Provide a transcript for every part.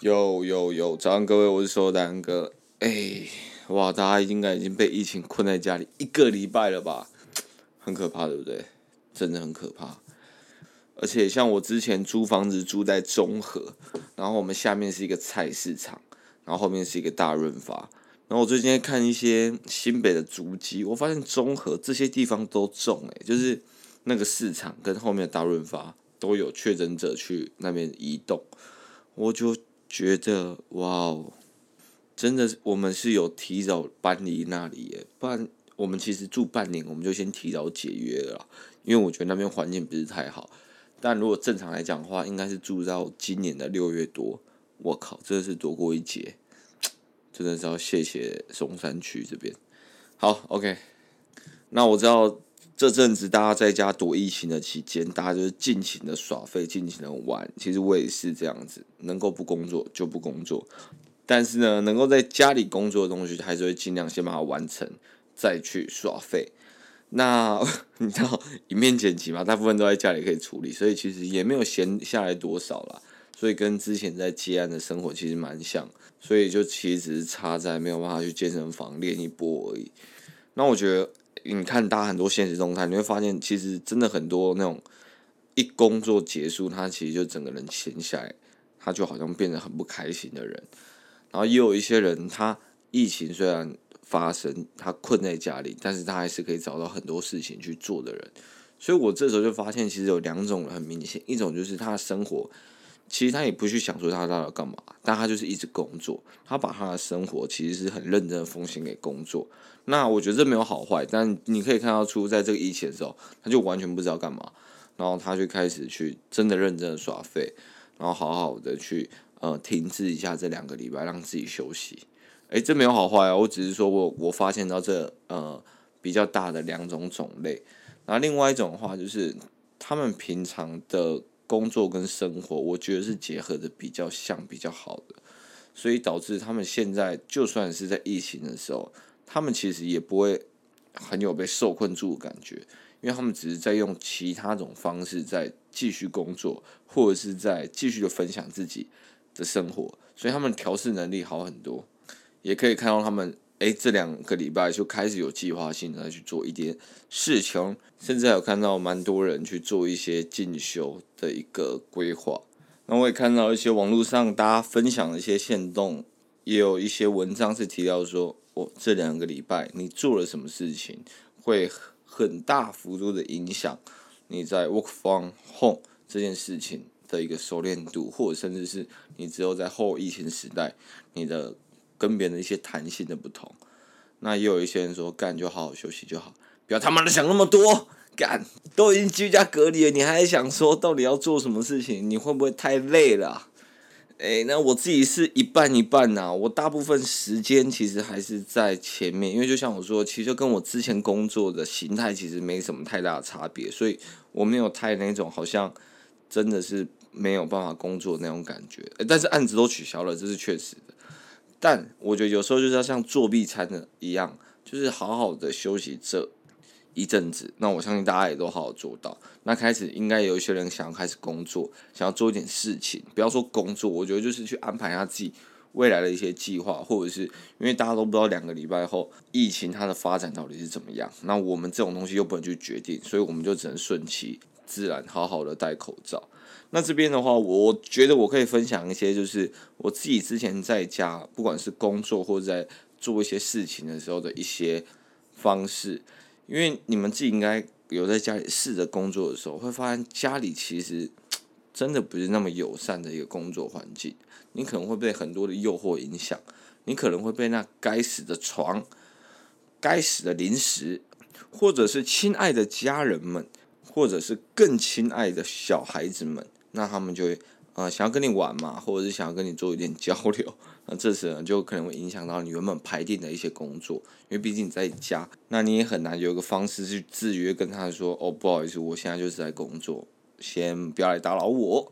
有有有，早上各位，我是说丹哥。哎，哇，大家应该已经被疫情困在家里一个礼拜了吧？很可怕，对不对？真的很可怕。而且像我之前租房子住在中和，然后我们下面是一个菜市场，然后后面是一个大润发。然后我最近在看一些新北的足迹，我发现中和这些地方都重哎，就是那个市场跟后面的大润发都有确诊者去那边移动，我就。觉得哇哦，真的，我们是有提早搬离那里耶，不然我们其实住半年，我们就先提早解约了，因为我觉得那边环境不是太好。但如果正常来讲的话，应该是住到今年的六月多。我靠，真的是躲过一劫，真的是要谢谢松山区这边。好，OK，那我知道。这阵子大家在家躲疫情的期间，大家就是尽情的耍废，尽情的玩。其实我也是这样子，能够不工作就不工作。但是呢，能够在家里工作的东西，还是会尽量先把它完成，再去耍废。那 你知道，影片剪辑嘛，大部分都在家里可以处理，所以其实也没有闲下来多少啦。所以跟之前在接案的生活其实蛮像，所以就其实只是差在没有办法去健身房练一波而已。那我觉得。你看，大家很多现实动态，你会发现，其实真的很多那种一工作结束，他其实就整个人闲下来，他就好像变得很不开心的人。然后也有一些人，他疫情虽然发生，他困在家里，但是他还是可以找到很多事情去做的人。所以我这时候就发现，其实有两种很明显，一种就是他的生活。其实他也不去想说他到底要干嘛，但他就是一直工作。他把他的生活其实是很认真的奉献给工作。那我觉得这没有好坏，但你可以看到出，在这个疫情的时候，他就完全不知道干嘛，然后他就开始去真的认真的耍废，然后好好的去呃停滞一下这两个礼拜，让自己休息。诶，这没有好坏啊，我只是说我我发现到这呃比较大的两种种类。然后另外一种的话，就是他们平常的。工作跟生活，我觉得是结合的比较像、比较好的，所以导致他们现在就算是在疫情的时候，他们其实也不会很有被受困住的感觉，因为他们只是在用其他种方式在继续工作，或者是在继续的分享自己的生活，所以他们调试能力好很多，也可以看到他们。诶，这两个礼拜就开始有计划性的去做一点事情，甚至还有看到蛮多人去做一些进修的一个规划。那我也看到一些网络上大家分享的一些线动，也有一些文章是提到说，哦，这两个礼拜你做了什么事情，会很大幅度的影响你在 work from home 这件事情的一个熟练度，或者甚至是你只有在后疫情时代你的。跟别人的一些弹性的不同，那也有一些人说干就好好休息就好，不要他妈的想那么多，干都已经居家隔离了，你还想说到底要做什么事情？你会不会太累了啊？诶，那我自己是一半一半呐，我大部分时间其实还是在前面，因为就像我说，其实跟我之前工作的形态其实没什么太大的差别，所以我没有太那种好像真的是没有办法工作那种感觉。但是案子都取消了，这是确实。但我觉得有时候就是要像作弊餐的一样，就是好好的休息这一阵子。那我相信大家也都好好做到。那开始应该有一些人想要开始工作，想要做一点事情。不要说工作，我觉得就是去安排一下自己未来的一些计划，或者是因为大家都不知道两个礼拜后疫情它的发展到底是怎么样。那我们这种东西又不能去决定，所以我们就只能顺其自然，好好的戴口罩。那这边的话，我觉得我可以分享一些，就是我自己之前在家，不管是工作或者在做一些事情的时候的一些方式。因为你们自己应该有在家里试着工作的时候，会发现家里其实真的不是那么友善的一个工作环境。你可能会被很多的诱惑影响，你可能会被那该死的床、该死的零食，或者是亲爱的家人们，或者是更亲爱的小孩子们。那他们就会，呃想要跟你玩嘛，或者是想要跟你做一点交流，那这时呢就可能会影响到你原本排定的一些工作，因为毕竟你在家，那你也很难有一个方式去制约跟他说，哦，不好意思，我现在就是在工作，先不要来打扰我。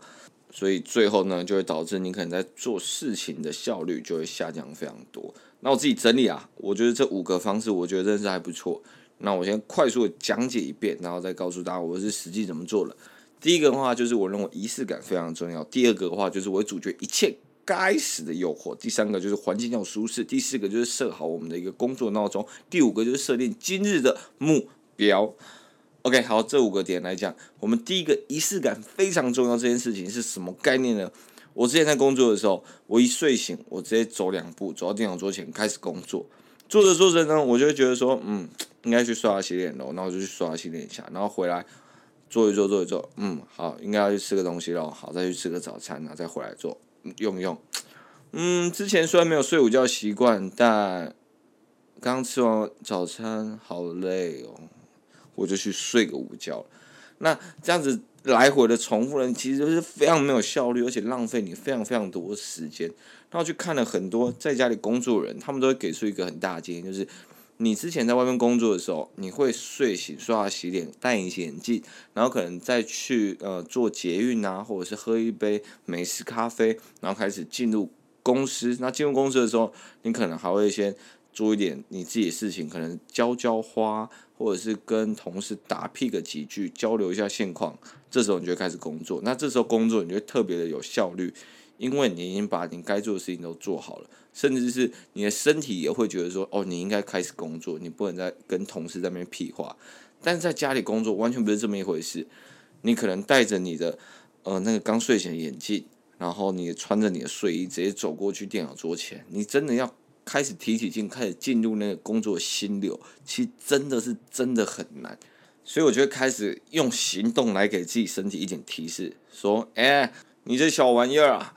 所以最后呢，就会导致你可能在做事情的效率就会下降非常多。那我自己整理啊，我觉得这五个方式，我觉得真是还不错。那我先快速的讲解一遍，然后再告诉大家我是实际怎么做的。第一个的话就是我认为仪式感非常重要。第二个的话就是我会阻绝一切该死的诱惑。第三个就是环境要舒适。第四个就是设好我们的一个工作闹钟。第五个就是设定今日的目标。OK，好，这五个点来讲，我们第一个仪式感非常重要。这件事情是什么概念呢？我之前在工作的时候，我一睡醒，我直接走两步，走到电脑桌前开始工作。做着做着呢，我就觉得说，嗯，应该去刷牙洗脸喽。然后我就去刷牙洗脸一下，然后回来做一做做一做，嗯，好，应该要去吃个东西喽。好，再去吃个早餐，然后再回来做用一用。嗯，之前虽然没有睡午觉习惯，但刚吃完早餐，好累哦。我就去睡个午觉，那这样子来回的重复呢，其实就是非常没有效率，而且浪费你非常非常多时间。然后去看了很多在家里工作的人，他们都会给出一个很大的建议，就是你之前在外面工作的时候，你会睡醒、刷牙、洗脸、戴隐形眼镜，然后可能再去呃做捷运啊，或者是喝一杯美式咖啡，然后开始进入公司。那进入公司的时候，你可能还会先做一点你自己的事情，可能浇浇花。或者是跟同事打屁个几句，交流一下现况，这时候你就开始工作。那这时候工作你就特别的有效率，因为你已经把你该做的事情都做好了，甚至是你的身体也会觉得说，哦，你应该开始工作，你不能再跟同事在那边屁话。但是在家里工作完全不是这么一回事，你可能戴着你的呃那个刚睡醒的眼镜，然后你穿着你的睡衣直接走过去电脑桌前，你真的要。开始提起劲，开始进入那个工作心流，其实真的是真的很难，所以我就会开始用行动来给自己身体一点提示，说：“哎、你这小玩意儿啊，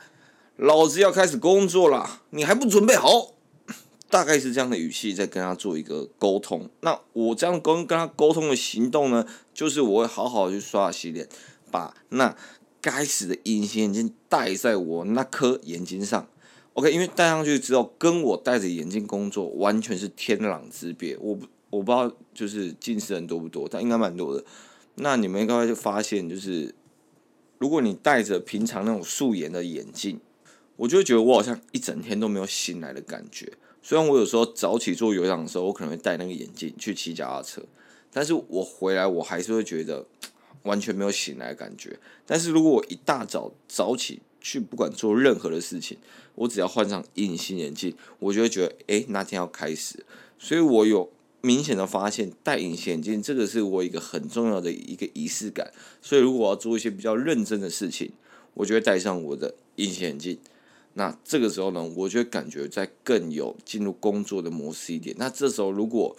老子要开始工作了，你还不准备好？” 大概是这样的语气在跟他做一个沟通。那我这样跟跟他沟通的行动呢，就是我会好好的去刷牙洗脸，把那该死的隐形眼镜戴在我那颗眼睛上。OK，因为戴上去之后，跟我戴着眼镜工作完全是天壤之别。我不我不知道，就是近视人多不多，但应该蛮多的。那你们应该会发现，就是如果你戴着平常那种素颜的眼镜，我就会觉得我好像一整天都没有醒来的感觉。虽然我有时候早起做有氧的时候，我可能会戴那个眼镜去骑脚踏车，但是我回来我还是会觉得完全没有醒来的感觉。但是如果我一大早早起，去不管做任何的事情，我只要换上隐形眼镜，我就会觉得，哎，那天要开始。所以我有明显的发现，戴隐形眼镜这个是我一个很重要的一个仪式感。所以如果我要做一些比较认真的事情，我就会戴上我的隐形眼镜。那这个时候呢，我就会感觉在更有进入工作的模式一点。那这时候如果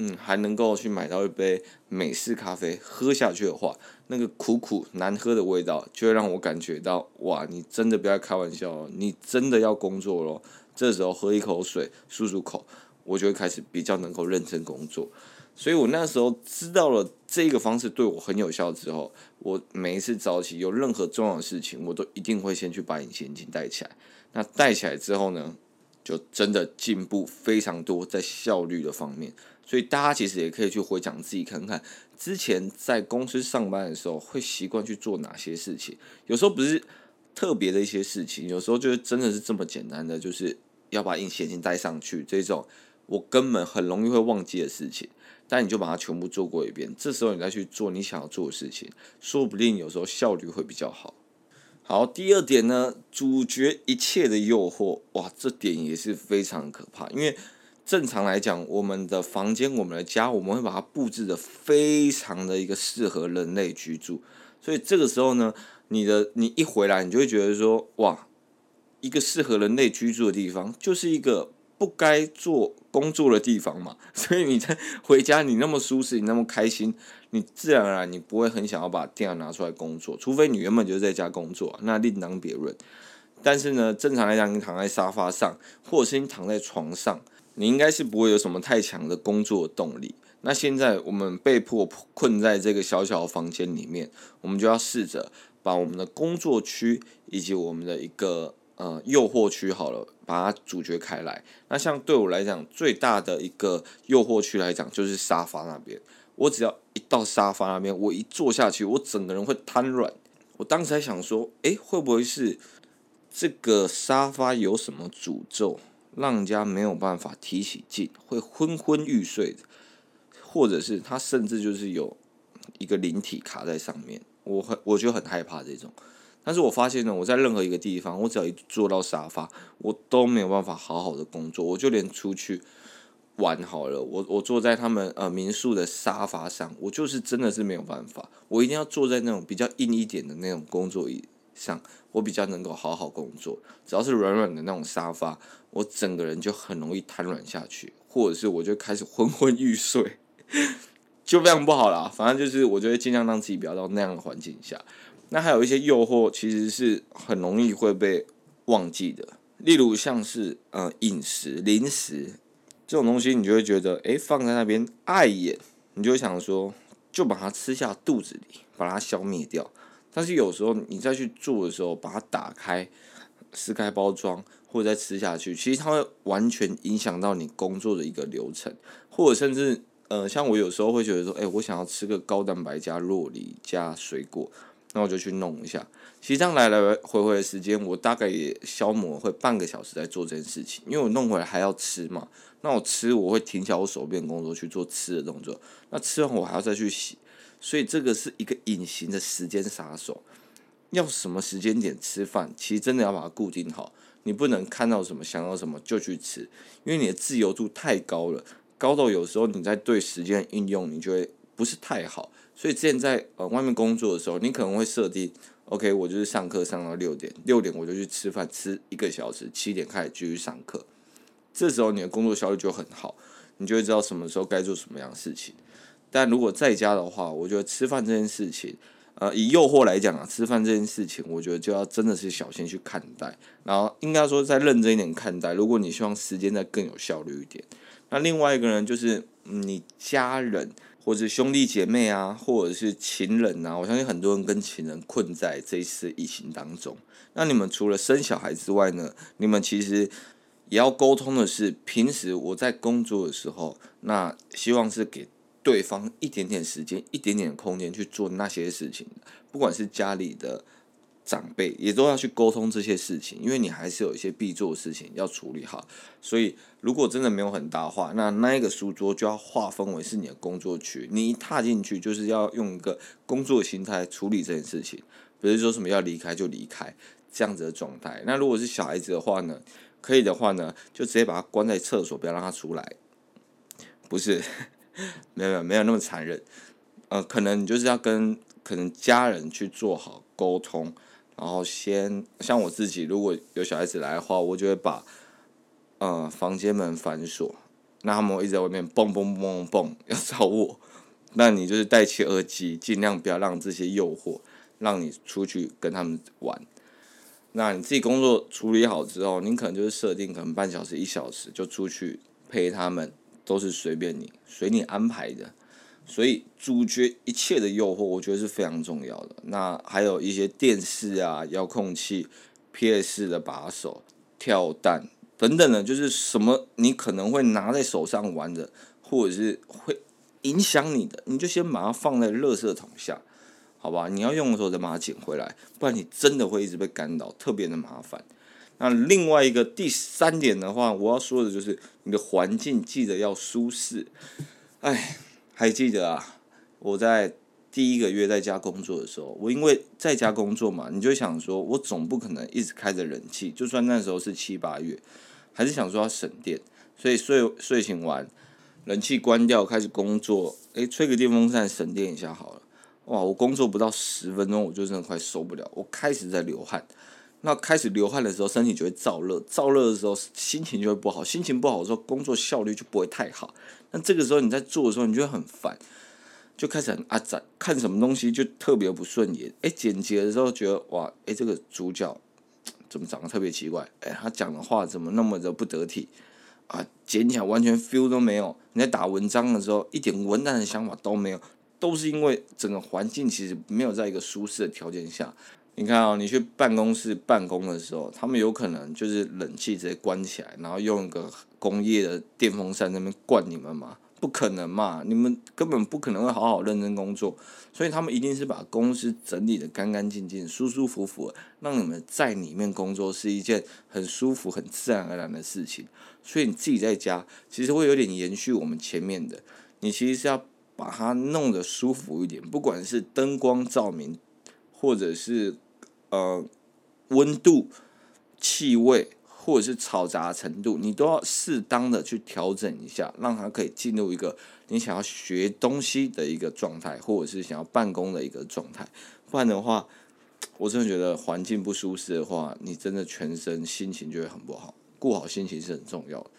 嗯，还能够去买到一杯美式咖啡喝下去的话，那个苦苦难喝的味道就会让我感觉到，哇，你真的不要开玩笑哦，你真的要工作咯。这时候喝一口水，漱漱口，我就会开始比较能够认真工作。所以我那时候知道了这个方式对我很有效之后，我每一次早起有任何重要的事情，我都一定会先去把隐形眼镜戴起来。那戴起来之后呢，就真的进步非常多，在效率的方面。所以大家其实也可以去回想自己看看，之前在公司上班的时候会习惯去做哪些事情。有时候不是特别的一些事情，有时候就是真的是这么简单的，就是要把隐形眼镜戴上去这种，我根本很容易会忘记的事情。但你就把它全部做过一遍，这时候你再去做你想要做的事情，说不定有时候效率会比较好。好，第二点呢，阻绝一切的诱惑，哇，这点也是非常可怕，因为。正常来讲，我们的房间、我们的家，我们会把它布置的非常的一个适合人类居住。所以这个时候呢，你的你一回来，你就会觉得说，哇，一个适合人类居住的地方，就是一个不该做工作的地方嘛。所以你在回家，你那么舒适，你那么开心，你自然而然你不会很想要把电脑拿出来工作，除非你原本就是在家工作，那另当别论。但是呢，正常来讲，你躺在沙发上，或者是你躺在床上。你应该是不会有什么太强的工作动力，那现在我们被迫困在这个小小的房间里面，我们就要试着把我们的工作区以及我们的一个呃诱惑区好了，把它阻绝开来。那像对我来讲，最大的一个诱惑区来讲，就是沙发那边。我只要一到沙发那边，我一坐下去，我整个人会瘫软。我当时还想说，诶，会不会是这个沙发有什么诅咒，让人家没有办法提起劲，会昏昏欲睡的？或者是他甚至就是有一个灵体卡在上面？我很，我就很害怕这种。但是我发现呢，我在任何一个地方，我只要一坐到沙发，我都没有办法好好的工作，我就连出去。玩好了，我我坐在他们呃民宿的沙发上，我就是真的是没有办法，我一定要坐在那种比较硬一点的那种工作椅上，我比较能够好好工作。只要是软软的那种沙发，我整个人就很容易瘫软下去，或者是我就开始昏昏欲睡，就非常不好啦。反正就是我觉得尽量让自己不要到那样的环境下。那还有一些诱惑，其实是很容易会被忘记的，例如像是呃饮食零食。这种东西你就会觉得，诶，放在那边碍眼，你就想说，就把它吃下肚子里，把它消灭掉。但是有时候你再去做的时候，把它打开、撕开包装，或者再吃下去，其实它会完全影响到你工作的一个流程，或者甚至，呃，像我有时候会觉得说，诶，我想要吃个高蛋白加洛梨加水果。那我就去弄一下，其实这样来来回回的时间，我大概也消磨会半个小时在做这件事情，因为我弄回来还要吃嘛。那我吃，我会停下我手边工作去做吃的动作。那吃完我还要再去洗，所以这个是一个隐形的时间杀手。要什么时间点吃饭，其实真的要把它固定好，你不能看到什么想要什么就去吃，因为你的自由度太高了，高到有时候你在对时间运用，你就会不是太好。所以之前在呃外面工作的时候，你可能会设定，OK，我就是上课上到六点，六点我就去吃饭，吃一个小时，七点开始继续上课。这时候你的工作效率就很好，你就会知道什么时候该做什么样的事情。但如果在家的话，我觉得吃饭这件事情，呃，以诱惑来讲啊，吃饭这件事情，我觉得就要真的是小心去看待，然后应该说再认真一点看待。如果你希望时间再更有效率一点，那另外一个人就是你家人。或者兄弟姐妹啊，或者是情人啊，我相信很多人跟情人困在这一次疫情当中。那你们除了生小孩之外呢，你们其实也要沟通的是，平时我在工作的时候，那希望是给对方一点点时间、一点点空间去做那些事情，不管是家里的。长辈也都要去沟通这些事情，因为你还是有一些必做的事情要处理好。所以，如果真的没有很大话，那那一个书桌就要划分为是你的工作区。你一踏进去，就是要用一个工作心态处理这件事情，不是说什么要离开就离开这样子的状态。那如果是小孩子的话呢，可以的话呢，就直接把他关在厕所，不要让他出来。不是，没有没有没有那么残忍。呃，可能你就是要跟可能家人去做好沟通。然后先像我自己，如果有小孩子来的话，我就会把，呃，房间门反锁，那他们一直在外面蹦蹦蹦蹦蹦 要找我，那你就是戴起耳机，尽量不要让这些诱惑让你出去跟他们玩。那你自己工作处理好之后，你可能就是设定可能半小时一小时就出去陪他们，都是随便你随你安排的。所以阻绝一切的诱惑，我觉得是非常重要的。那还有一些电视啊、遥控器、PS 的把手、跳蛋等等的，就是什么你可能会拿在手上玩的，或者是会影响你的，你就先把它放在垃圾桶下，好吧？你要用的时候再把它捡回来，不然你真的会一直被干扰，特别的麻烦。那另外一个第三点的话，我要说的就是你的环境记得要舒适，哎。还记得啊，我在第一个月在家工作的时候，我因为在家工作嘛，你就想说，我总不可能一直开着冷气，就算那时候是七八月，还是想说要省电，所以睡睡醒完，冷气关掉，开始工作，诶，吹个电风扇省电一下好了。哇，我工作不到十分钟，我就真的快受不了，我开始在流汗。那开始流汗的时候，身体就会燥热，燥热的时候心情就会不好，心情不好的时候，工作效率就不会太好。那这个时候你在做的时候，你就会很烦，就开始很阿杂，看什么东西就特别不顺眼。哎，剪辑的时候觉得哇，哎，这个主角 怎么长得特别奇怪？哎，他讲的话怎么那么的不得体？啊，剪起来完全 feel 都没有。你在打文章的时候，一点文案的想法都没有，都是因为整个环境其实没有在一个舒适的条件下。你看啊、你去办公室办公的时候，他们有可能就是冷气直接关起来，然后用一个工业的电风扇在那边灌你们嘛？不可能嘛！你们根本不可能会好好认真工作，所以他们一定是把公司整理得干干净净、舒舒服服，让你们在里面工作是一件很舒服、很自然而然的事情。所以你自己在家其实会有点延续我们前面的，你其实是要把它弄得舒服一点，不管是灯光照明，或者是。呃，温度、气味或者是嘈杂程度，你都要适当的去调整一下，让它可以进入一个你想要学东西的一个状态，或者是想要办公的一个状态。不然的话，我真的觉得环境不舒适的话，你真的全身心情就会很不好。顾好心情是很重要的。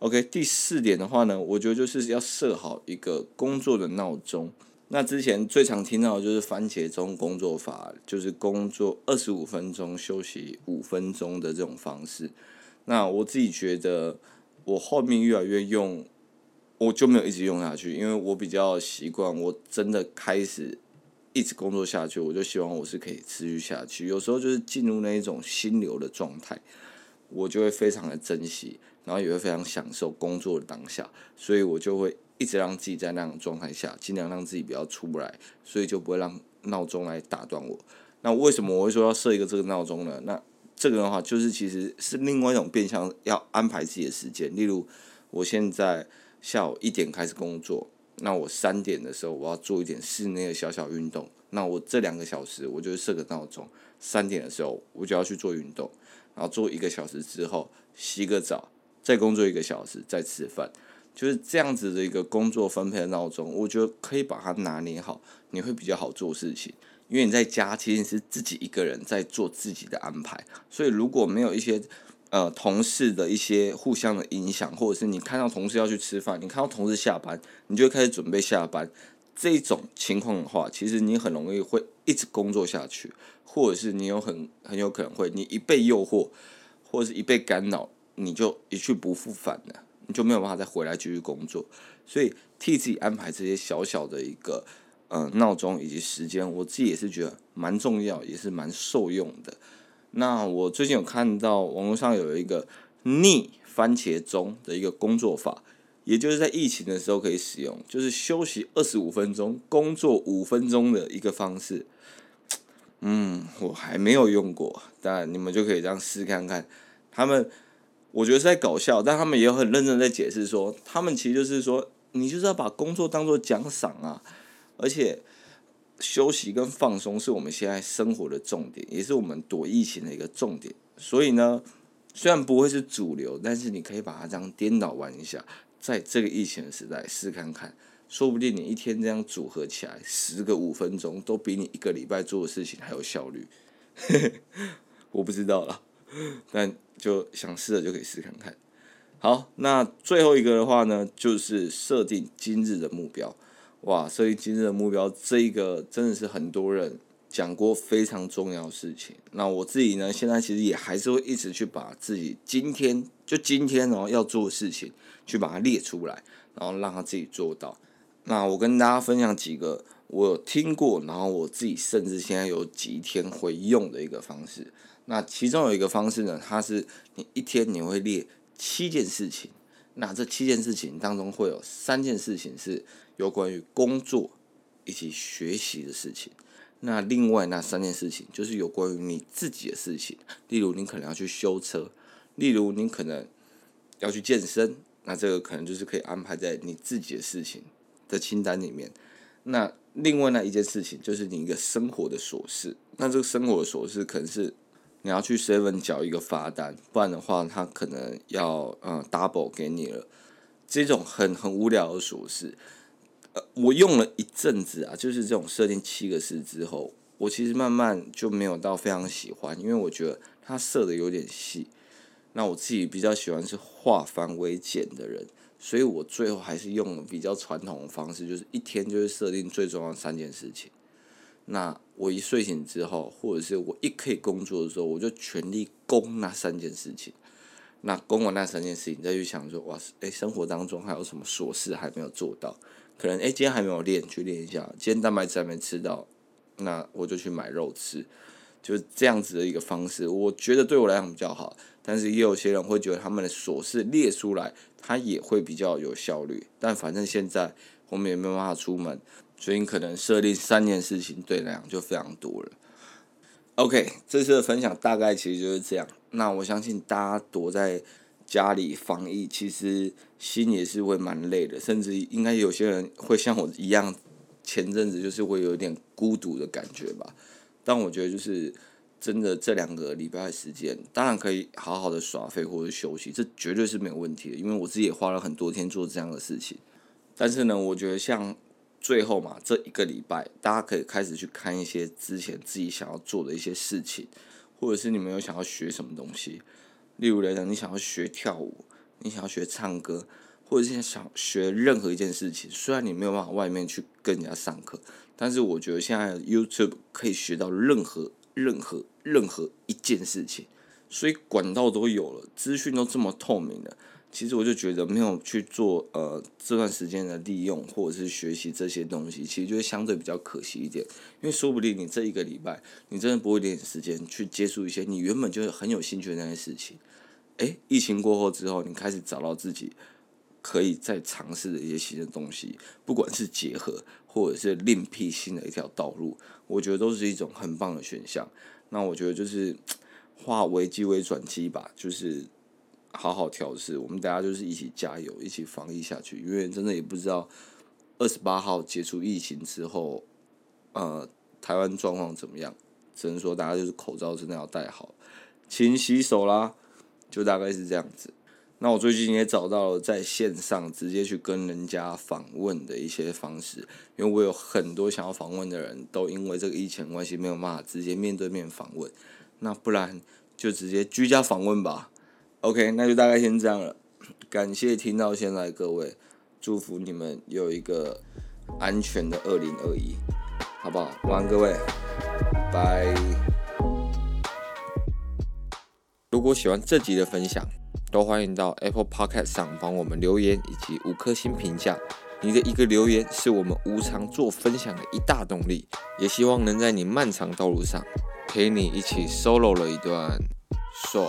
OK，第四点的话呢，我觉得就是要设好一个工作的闹钟。那之前最常听到的就是番茄钟工作法，就是工作二十五分钟休息五分钟的这种方式。那我自己觉得，我后面越来越用，我就没有一直用下去，因为我比较习惯，我真的开始一直工作下去，我就希望我是可以持续下去。有时候就是进入那一种心流的状态，我就会非常的珍惜，然后也会非常享受工作的当下，所以我就会。一直让自己在那种状态下，尽量让自己不要出不来，所以就不会让闹钟来打断我。那为什么我会说要设一个这个闹钟呢？那这个的话，就是其实是另外一种变相要安排自己的时间。例如，我现在下午一点开始工作，那我三点的时候我要做一点室内的小小运动。那我这两个小时，我就设个闹钟，三点的时候我就要去做运动，然后做一个小时之后洗个澡，再工作一个小时，再吃饭。就是这样子的一个工作分配的闹钟，我觉得可以把它拿捏好，你会比较好做事情。因为你在家其实是自己一个人在做自己的安排，所以如果没有一些呃同事的一些互相的影响，或者是你看到同事要去吃饭，你看到同事下班，你就开始准备下班，这种情况的话，其实你很容易会一直工作下去，或者是你有很很有可能会你一被诱惑，或者是一被干扰，你就一去不复返了。你就没有办法再回来继续工作，所以替自己安排这些小小的一个呃闹钟以及时间，我自己也是觉得蛮重要，也是蛮受用的。那我最近有看到网络上有一个逆番茄钟的一个工作法，也就是在疫情的时候可以使用，就是休息二十五分钟，工作五分钟的一个方式。嗯，我还没有用过，但你们就可以这样试看看，他们。我觉得是在搞笑，但他们也很认真在解释说，他们其实就是说，你就是要把工作当做奖赏啊，而且休息跟放松是我们现在生活的重点，也是我们躲疫情的一个重点。所以呢，虽然不会是主流，但是你可以把它这样颠倒玩一下，在这个疫情的时代试看看，说不定你一天这样组合起来，十个五分钟都比你一个礼拜做的事情还有效率。我不知道了。但就想试了就可以试看看。好，那最后一个的话呢，就是设定今日的目标。哇，设定今日的目标，这一个真的是很多人讲过非常重要的事情。那我自己呢，现在其实也还是会一直去把自己今天就今天哦要做的事情，去把它列出来，然后让他自己做到。那我跟大家分享几个我有听过，然后我自己甚至现在有几天会用的一个方式。那其中有一个方式呢，它是你一天你会列七件事情，那这七件事情当中会有三件事情是有关于工作以及学习的事情，那另外那三件事情就是有关于你自己的事情，例如你可能要去修车，例如你可能要去健身，那这个可能就是可以安排在你自己的事情的清单里面。那另外那一件事情就是你一个生活的琐事，那这个生活的琐事可能是。你要去 seven 缴一个罚单，不然的话，他可能要呃 double 给你了。这种很很无聊的琐事，呃，我用了一阵子啊，就是这种设定七个事之后，我其实慢慢就没有到非常喜欢，因为我觉得它设的有点细。那我自己比较喜欢是化繁为简的人，所以我最后还是用了比较传统的方式，就是一天就是设定最重要的三件事情。那我一睡醒之后，或者是我一可以工作的时候，我就全力攻那三件事情。那攻完那三件事情，再去想说，哇，哎，生活当中还有什么琐事还没有做到？可能哎，今天还没有练，去练一下。今天蛋白质还没吃到，那我就去买肉吃。就是这样子的一个方式，我觉得对我来讲比较好。但是也有些人会觉得他们的琐事列出来，他也会比较有效率。但反正现在我们也没有办法出门，所以可能设定三件事情，对来讲就非常多了。OK，这次的分享大概其实就是这样。那我相信大家躲在家里防疫，其实心也是会蛮累的，甚至应该有些人会像我一样，前阵子就是会有点孤独的感觉吧。但我觉得就是真的，这两个礼拜的时间，当然可以好好的耍废或者休息，这绝对是没有问题的。因为我自己也花了很多天做这样的事情。但是呢，我觉得像最后嘛，这一个礼拜，大家可以开始去看一些之前自己想要做的一些事情，或者是你们有想要学什么东西。例如来讲，你想要学跳舞，你想要学唱歌，或者是想学任何一件事情，虽然你没有办法外面去跟人家上课。但是我觉得现在 YouTube 可以学到任何、任何、任何一件事情，所以管道都有了，资讯都这么透明了。其实我就觉得没有去做呃这段时间的利用或者是学习这些东西，其实就会相对比较可惜一点。因为说不定你这一个礼拜你真的不会点时间去接触一些你原本就很有兴趣的那些事情。诶，疫情过后之后，你开始找到自己。可以再尝试的一些新的东西，不管是结合或者是另辟新的一条道路，我觉得都是一种很棒的选项。那我觉得就是 化危机为转机吧，就是好好调试。我们大家就是一起加油，一起防疫下去。因为真的也不知道二十八号结束疫情之后，呃，台湾状况怎么样？只能说大家就是口罩真的要戴好，勤洗手啦，就大概是这样子。那我最近也找到了在线上直接去跟人家访问的一些方式，因为我有很多想要访问的人都因为这个疫情关系没有办法直接面对面访问，那不然就直接居家访问吧。OK，那就大概先这样了，感谢听到现在各位，祝福你们有一个安全的二零二一，好不好？晚安各位，拜。如果喜欢这集的分享，都欢迎到 Apple Podcast 上帮我们留言以及五颗星评价，你的一个留言是我们无偿做分享的一大动力，也希望能在你漫长道路上陪你一起 solo 了一段爽。